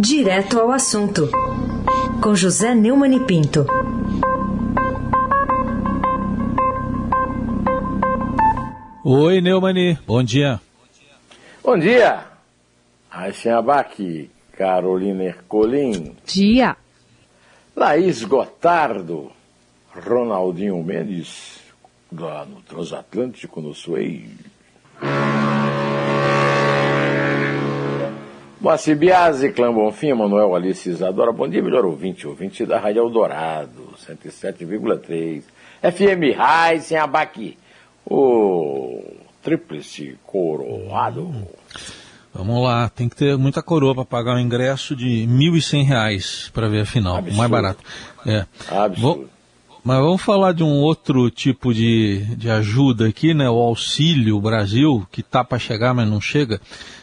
Direto ao assunto, com José Neumann e Pinto. Oi, Neumani, bom dia. Bom dia, Raíssa Abac, Carolina Ercolim. Dia. Laís Gotardo, Ronaldinho Mendes, lá no Transatlântico, no Suez. Moacir Biasi, Clã Bonfim, Manuel Alice Isadora. Bom dia, melhor ouvinte, ouvinte da Rádio Eldorado, 107,3. FM Raiz, sem abaqui. O tríplice coroado. Vamos lá, tem que ter muita coroa para pagar um ingresso de R$ 1.100 para ver a final, Absurdo. mais barato. É. Absurdo. Vou- Mas vamos falar de um outro tipo de, de ajuda aqui, né? O Auxílio Brasil, que tá para chegar, mas não chega.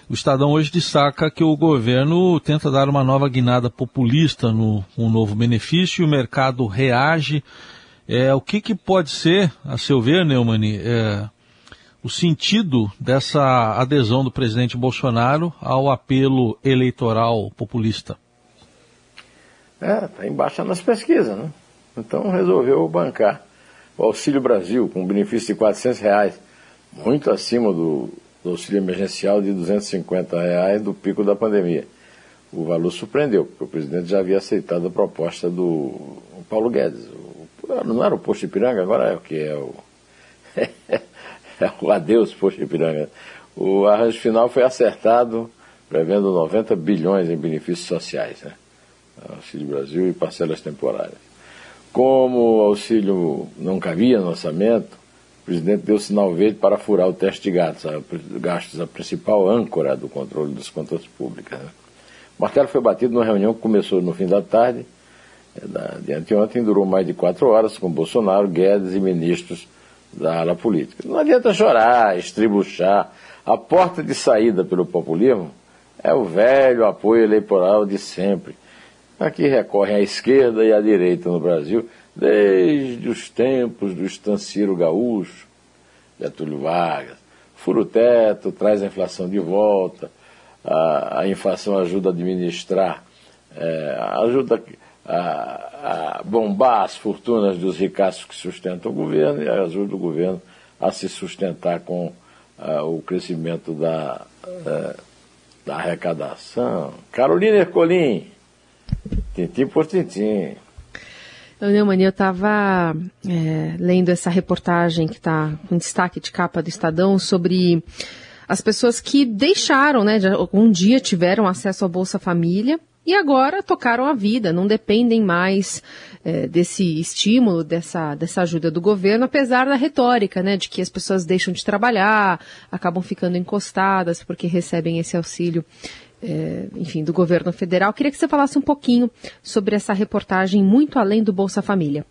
O Estadão hoje destaca que o governo tenta dar uma nova guinada populista no um novo benefício e o mercado reage. É, o que, que pode ser, a seu ver, Neumani, é, o sentido dessa adesão do presidente Bolsonaro ao apelo eleitoral populista? É, tá embaixo nas pesquisas, né? Então resolveu bancar o Auxílio Brasil com um benefício de 400 reais, muito acima do, do auxílio emergencial de 250 reais do pico da pandemia. O valor surpreendeu, porque o presidente já havia aceitado a proposta do Paulo Guedes. O- não era o Posto Ipiranga, agora é o que é o. é o adeus Posto Ipiranga. O arranjo final foi acertado, prevendo 90 bilhões em benefícios sociais, né? Auxílio Brasil e parcelas temporárias. Como o auxílio não cabia no orçamento, o presidente deu sinal verde para furar o teste de gastos, a, gastos, a principal âncora do controle das contas públicas. Né? O martelo foi batido numa reunião que começou no fim da tarde, da, de anteontem, durou mais de quatro horas, com Bolsonaro, Guedes e ministros da ala política. Não adianta chorar, estribuchar. A porta de saída pelo populismo é o velho apoio eleitoral de sempre. Aqui recorrem à esquerda e à direita no Brasil, desde os tempos do estanciro gaúcho, Getúlio Vargas. Fura o teto, traz a inflação de volta, a, a inflação ajuda a administrar, é, ajuda a, a bombar as fortunas dos ricaços que sustentam o governo e ajuda o governo a se sustentar com ah, o crescimento da, eh, da arrecadação. Carolina Ercolim, tintim por tintim. Eu, eu estava lendo essa reportagem que está com destaque de capa do Estadão sobre as pessoas que deixaram, né, de, um dia tiveram acesso à Bolsa Família e agora tocaram a vida, não dependem mais eh, desse estímulo, dessa, dessa ajuda do governo, apesar da retórica, né, de que as pessoas deixam de trabalhar, acabam ficando encostadas porque recebem esse auxílio eh, enfim, do governo federal. Queria que você falasse um pouquinho sobre essa reportagem muito além do Bolsa Família.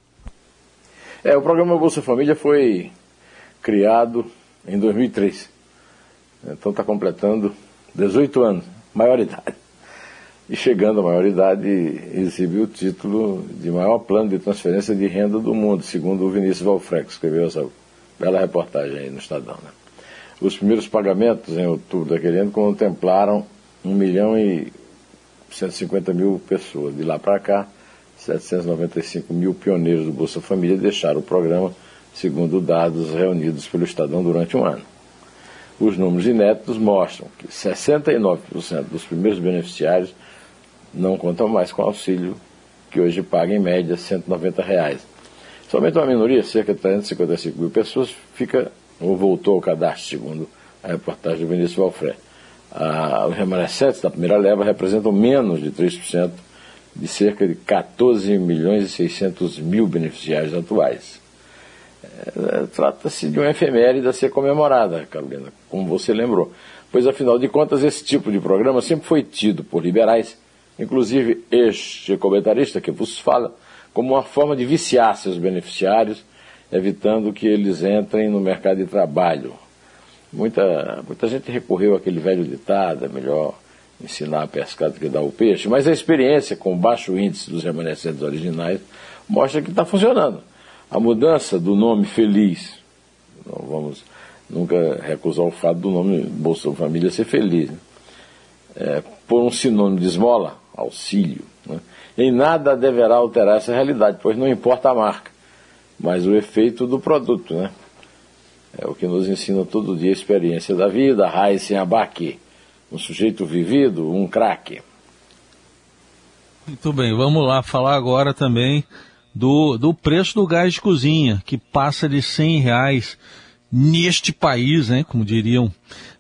É, o programa Bolsa Família foi criado em 2003. Então está completando 18 anos, maioridade. E chegando à maioridade, exibiu o título de maior plano de transferência de renda do mundo, segundo o Vinícius Valfrec, que escreveu essa bela reportagem aí no Estadão. Né? Os primeiros pagamentos em outubro daquele ano contemplaram 1 milhão e 150 mil pessoas. De lá para cá, 795 mil pioneiros do Bolsa Família deixaram o programa, segundo dados reunidos pelo Estadão durante um ano. Os números inéditos mostram que 69% dos primeiros beneficiários não contam mais com auxílio, que hoje paga em média 190 reais. Somente uma minoria, cerca de 355 mil pessoas, fica ou voltou ao cadastro, segundo a reportagem do Vinícius Valfré. Ah, os remanescentes da primeira leva representam menos de 3% de cerca de 14 milhões e 600 mil beneficiários atuais. É, Trata-se de uma efeméride a ser comemorada, Carolina, como você lembrou. Pois, afinal de contas, esse tipo de programa sempre foi tido por liberais, inclusive este comentarista que vos fala, como uma forma de viciar seus beneficiários, evitando que eles entrem no mercado de trabalho. Muita, muita gente recorreu àquele velho ditado, é melhor ensinar a pescar do que dar o peixe, mas a experiência com baixo índice dos remanescentes originais mostra que está funcionando. A mudança do nome feliz, não vamos nunca recusar o fato do nome Bolsa Família ser feliz, né? é, por um sinônimo de esmola, auxílio. Né? Em nada deverá alterar essa realidade, pois não importa a marca, mas o efeito do produto. Né? É o que nos ensina todo dia a experiência da vida, Raíssen Abaque, um sujeito vivido, um craque. Muito bem, vamos lá falar agora também do, do preço do gás de cozinha, que passa de 100 reais neste país, né, como diriam.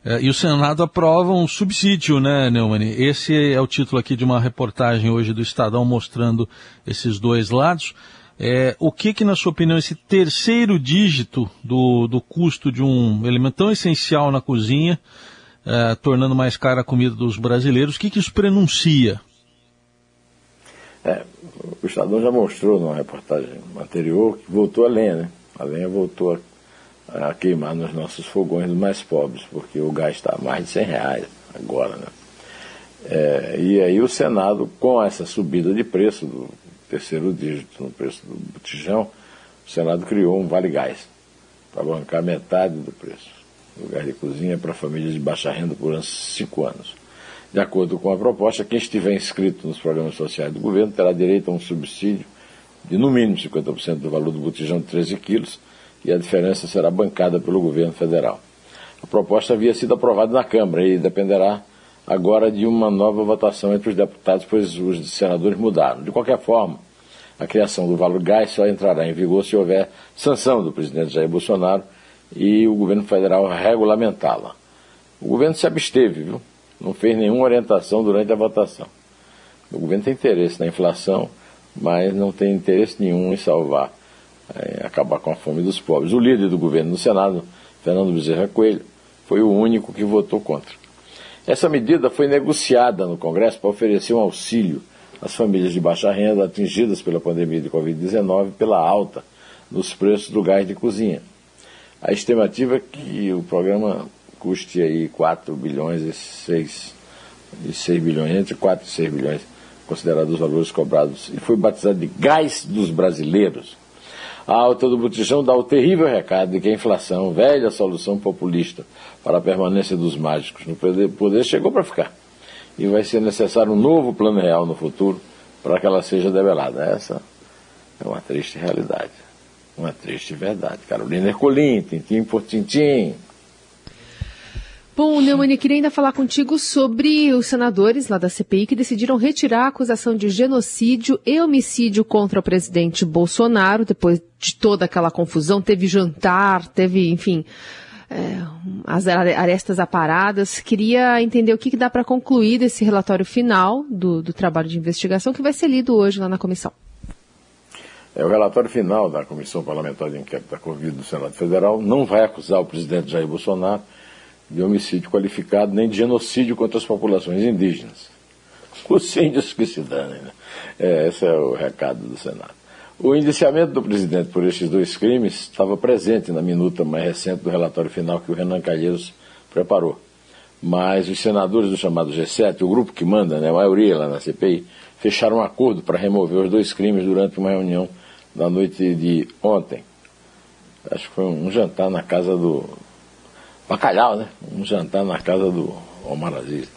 É, e o Senado aprova um subsídio, né, Neumann? Esse é o título aqui de uma reportagem hoje do Estadão mostrando esses dois lados. É, o que que, na sua opinião, esse terceiro dígito do, do custo de um elemento tão essencial na cozinha, é, tornando mais cara a comida dos brasileiros, o que que isso prenuncia? É, o Estadão já mostrou numa reportagem anterior que voltou a lenha, né? A lenha voltou a, a queimar nos nossos fogões dos mais pobres, porque o gás está a mais de 100 reais agora, né? É, e aí o Senado, com essa subida de preço do terceiro dígito no preço do botijão, o Senado criou um Vale Gás para bancar metade do preço gás de cozinha para famílias de baixa renda por cinco anos. De acordo com a proposta, quem estiver inscrito nos programas sociais do governo terá direito a um subsídio de no mínimo 50% do valor do botijão de 13 quilos e a diferença será bancada pelo governo federal. A proposta havia sido aprovada na Câmara e dependerá agora de uma nova votação entre os deputados, pois os senadores mudaram. De qualquer forma, a criação do valor gás só entrará em vigor se houver sanção do presidente Jair Bolsonaro e o governo federal regulamentá-la. O governo se absteve, viu? não fez nenhuma orientação durante a votação. O governo tem interesse na inflação, mas não tem interesse nenhum em salvar, é, acabar com a fome dos pobres. O líder do governo no Senado, Fernando Bezerra Coelho, foi o único que votou contra. Essa medida foi negociada no Congresso para oferecer um auxílio às famílias de baixa renda atingidas pela pandemia de Covid-19 pela alta nos preços do gás de cozinha. A estimativa é que o programa custe aí 4 bilhões e 6, e 6 bilhões, entre 4 e 6 bilhões, considerados os valores cobrados. E foi batizado de gás dos brasileiros. A alta do botijão dá o terrível recado de que a inflação, velha solução populista para a permanência dos mágicos no poder, chegou para ficar. E vai ser necessário um novo plano real no futuro para que ela seja debelada. Essa é uma triste realidade. Uma triste verdade. Carolina Ercolim, tintim por tintim. Bom, Neumann, queria ainda falar contigo sobre os senadores lá da CPI que decidiram retirar a acusação de genocídio e homicídio contra o presidente Bolsonaro, depois de toda aquela confusão. Teve jantar, teve, enfim, é, as arestas aparadas. Queria entender o que, que dá para concluir desse relatório final do, do trabalho de investigação que vai ser lido hoje lá na comissão. É, o relatório final da Comissão Parlamentar de Inquérito da Covid do Senado Federal não vai acusar o presidente Jair Bolsonaro de homicídio qualificado nem de genocídio contra as populações indígenas. Os índios que se danem, né? É, esse é o recado do Senado. O indiciamento do presidente por estes dois crimes estava presente na minuta mais recente do relatório final que o Renan Calheiros preparou. Mas os senadores do chamado G7, o grupo que manda, né, a maioria lá na CPI, fecharam um acordo para remover os dois crimes durante uma reunião na noite de ontem. Acho que foi um jantar na casa do, bacalhau, né? Um jantar na casa do Omar Aziz.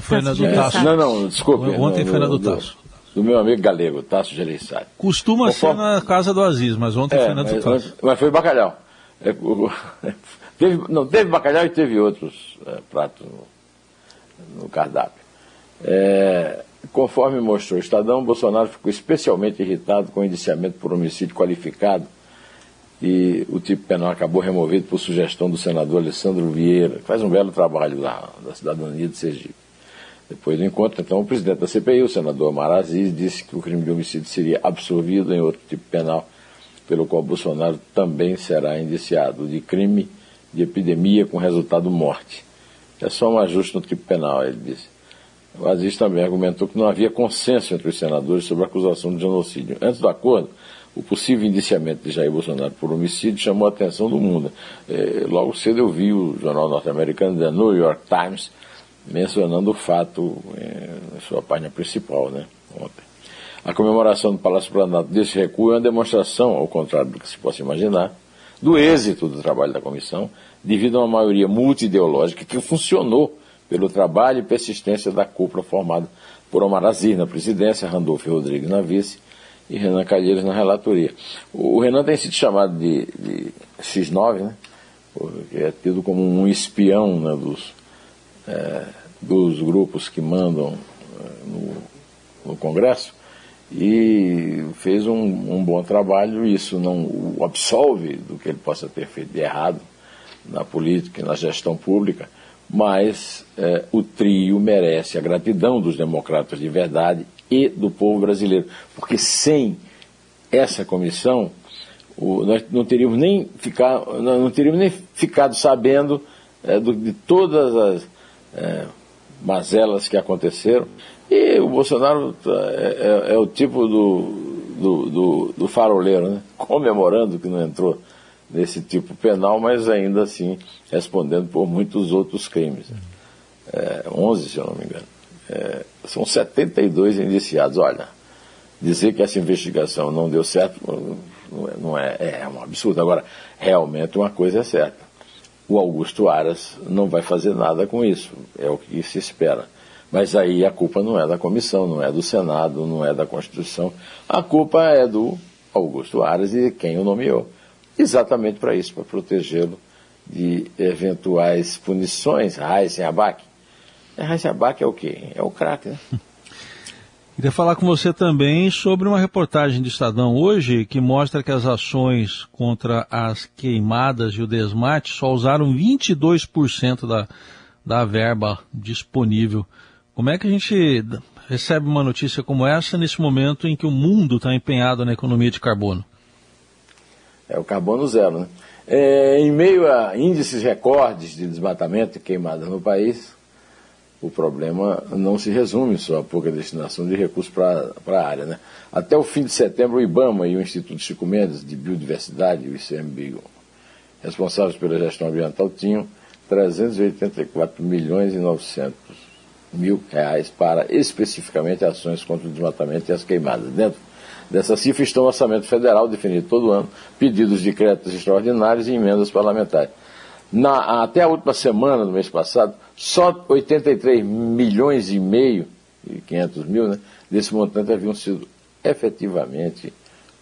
Foi na do Tasso. Não, não, desculpe. Ontem no, foi na do Tasso. Do, do, meu amigo galego, Tasso Gereissati. Costuma ser na casa do Aziz, mas ontem é, foi na do Tasso. Mas foi bacalhau. É, o, teve, não, teve bacalhau e teve outros é, pratos no, no cardápio. É, conforme mostrou o Estadão, Bolsonaro ficou especialmente irritado com o indiciamento por homicídio qualificado e o tipo penal acabou removido por sugestão do senador Alessandro Vieira, que faz um belo trabalho lá da cidadania de Sergipe. Depois do encontro, então, o presidente da CPI, o senador Omar Aziz, disse que o crime de homicídio seria absorvido em outro tipo penal, pelo qual Bolsonaro também será indiciado, de crime de epidemia com resultado morte. É só um ajuste no tipo penal, ele disse. O Aziz também argumentou que não havia consenso entre os senadores sobre a acusação de genocídio. Antes do acordo, o possível indiciamento de Jair Bolsonaro por homicídio chamou a atenção do mundo. É, logo cedo eu vi o jornal norte-americano The New York Times mencionando o fato é, na sua página principal, né, ontem. A comemoração do Palácio Planalto desse recuo é uma demonstração, ao contrário do que se possa imaginar, do êxito do trabalho da comissão, devido a uma maioria multideológica que funcionou pelo trabalho e persistência da cúpula formada por Omar Aziz na presidência, Randolfo Rodrigues na vice e Renan Calheiros na relatoria. O, Renan tem sido chamado de, de X9, né? Porque é tido como um espião né, dos, é, dos grupos que mandam é, no, no, Congresso e fez um, um, bom trabalho. Isso não o absolve do que ele possa ter feito de errado na política e na gestão pública, mas é, o trio merece a gratidão dos democratas de verdade e do povo brasileiro, porque sem essa comissão o, nós não teríamos nem não teríamos nem ficado sabendo é, do, de todas as é, mazelas que aconteceram. E o Bolsonaro é, é, é o tipo do, do, do, do, faroleiro, né? comemorando que não entrou nesse tipo penal, mas ainda assim respondendo por muitos outros crimes. É, 11, se eu não me engano. É, são 72 indiciados. Olha, dizer que essa investigação não deu certo não é, não é, é um absurdo. Agora, realmente uma coisa é certa o Augusto Aras não vai fazer nada com isso, é o que se espera. Mas aí a culpa não é da comissão, não é do Senado, não é da Constituição, a culpa é do Augusto Aras e quem o nomeou. Exatamente para isso, para protegê-lo de eventuais punições. Raíssen Abac. Raíssen Abac é o quê? É o craque, né? Queria falar com você também sobre uma reportagem de Estadão hoje que mostra que as ações contra as queimadas e o desmate só usaram 22% da, da verba disponível. Como é que a gente recebe uma notícia como essa nesse momento em que o mundo está empenhado na economia de carbono? É o carbono zero, né? É, em meio a índices recordes de desmatamento e queimada no país, o problema não se resume só a pouca destinação de recursos para a área. Né? Até o fim de setembro, o IBAMA e o Instituto Chico Mendes de Biodiversidade, o ICMBio, responsáveis pela gestão ambiental, tinham 384 milhões e 900 mil reais para especificamente ações contra o desmatamento e as queimadas. Dentro dessa cifra estão o orçamento federal definido todo ano, pedidos de créditos extraordinários e emendas parlamentares. Na, até a última semana do mês passado, só 83 milhões e meio, e 500 mil, né, desse montante haviam sido efetivamente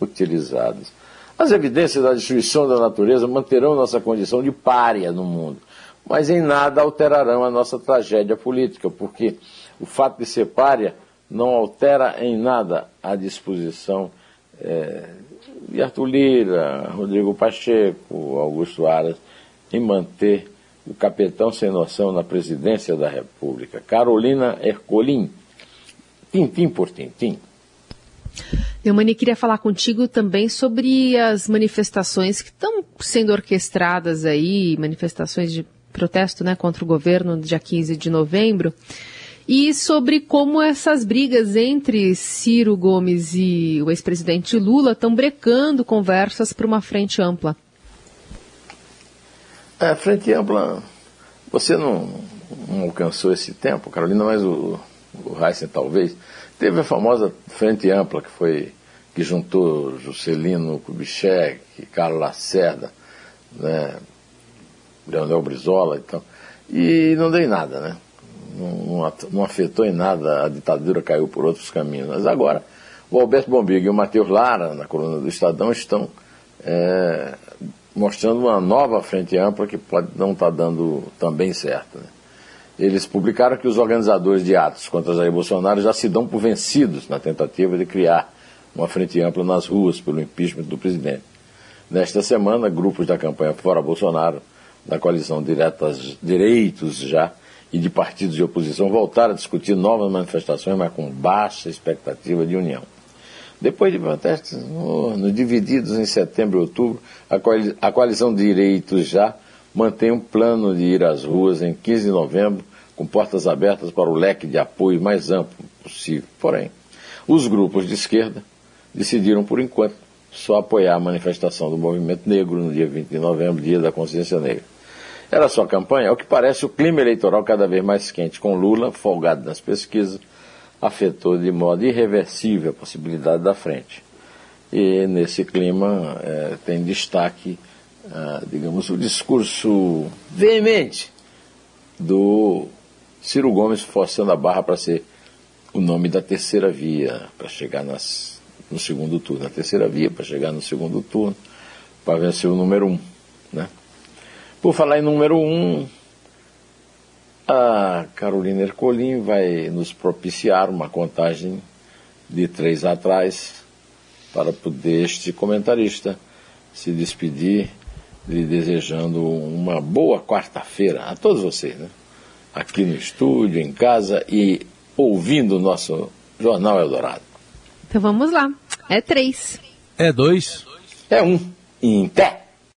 utilizados. As evidências da destruição da natureza manterão nossa condição de párea no mundo, mas em nada alterarão a nossa tragédia política, porque o fato de ser párea não altera em nada a disposição é, de Arthur Lira, Rodrigo Pacheco, Augusto Aras em manter o capitão sem noção na presidência da República. Carolina Ercolim, tintim por tintim. Neumani, queria falar contigo também sobre as manifestações que estão sendo orquestradas aí, manifestações de protesto né, contra o governo no dia 15 de novembro, e sobre como essas brigas entre Ciro Gomes e o ex-presidente Lula estão brecando conversas para uma frente ampla. É, frente ampla, você não, não alcançou esse tempo, Carolina, mas o, o Heisen talvez. Teve a famosa frente ampla que foi que juntou Juscelino Kubitschek, Carlos Lacerda, né, Leonel Brizola e tal. E não deu em nada, né? Não, não, afetou em nada, a ditadura caiu por outros caminhos. Mas agora, o Alberto Bombig e o Matheus Lara, na coluna do Estadão, estão é, mostrando uma nova frente ampla que pode não estar tá dando também certo. Né? Eles publicaram que os organizadores de atos contra Jair Bolsonaro já se dão por vencidos na tentativa de criar uma frente ampla nas ruas pelo impeachment do presidente. Nesta semana, grupos da campanha Fora Bolsonaro, da coalizão Diretas, Direitos Já e de partidos de oposição voltaram a discutir novas manifestações, mas com baixa expectativa de união. Depois de protestos no, no divididos em setembro e outubro, a, coali a coalizão de direitos já mantém um plano de ir às ruas em 15 de novembro, com portas abertas para o leque de apoio mais amplo possível. Porém, os grupos de esquerda decidiram, por enquanto, só apoiar a manifestação do movimento negro no dia 20 de novembro, dia da consciência negra. Era sua campanha, ao que parece o clima eleitoral cada vez mais quente, com Lula folgado nas pesquisas, afetou de modo irreversível a possibilidade da frente. E nesse clima é, tem destaque, ah, digamos, o discurso veemente do Ciro Gomes forçando a barra para ser o nome da terceira via para chegar nas, no segundo turno. A terceira via para chegar no segundo turno, para vencer o número um. Né? Por falar em número um, a Carolina Ercolim vai nos propiciar uma contagem de três atrás para poder este comentarista se despedir, lhe desejando uma boa quarta-feira a todos vocês, né? aqui no estúdio, em casa e ouvindo o nosso Jornal Eldorado. Então vamos lá. É três. É dois. É um. Em pé.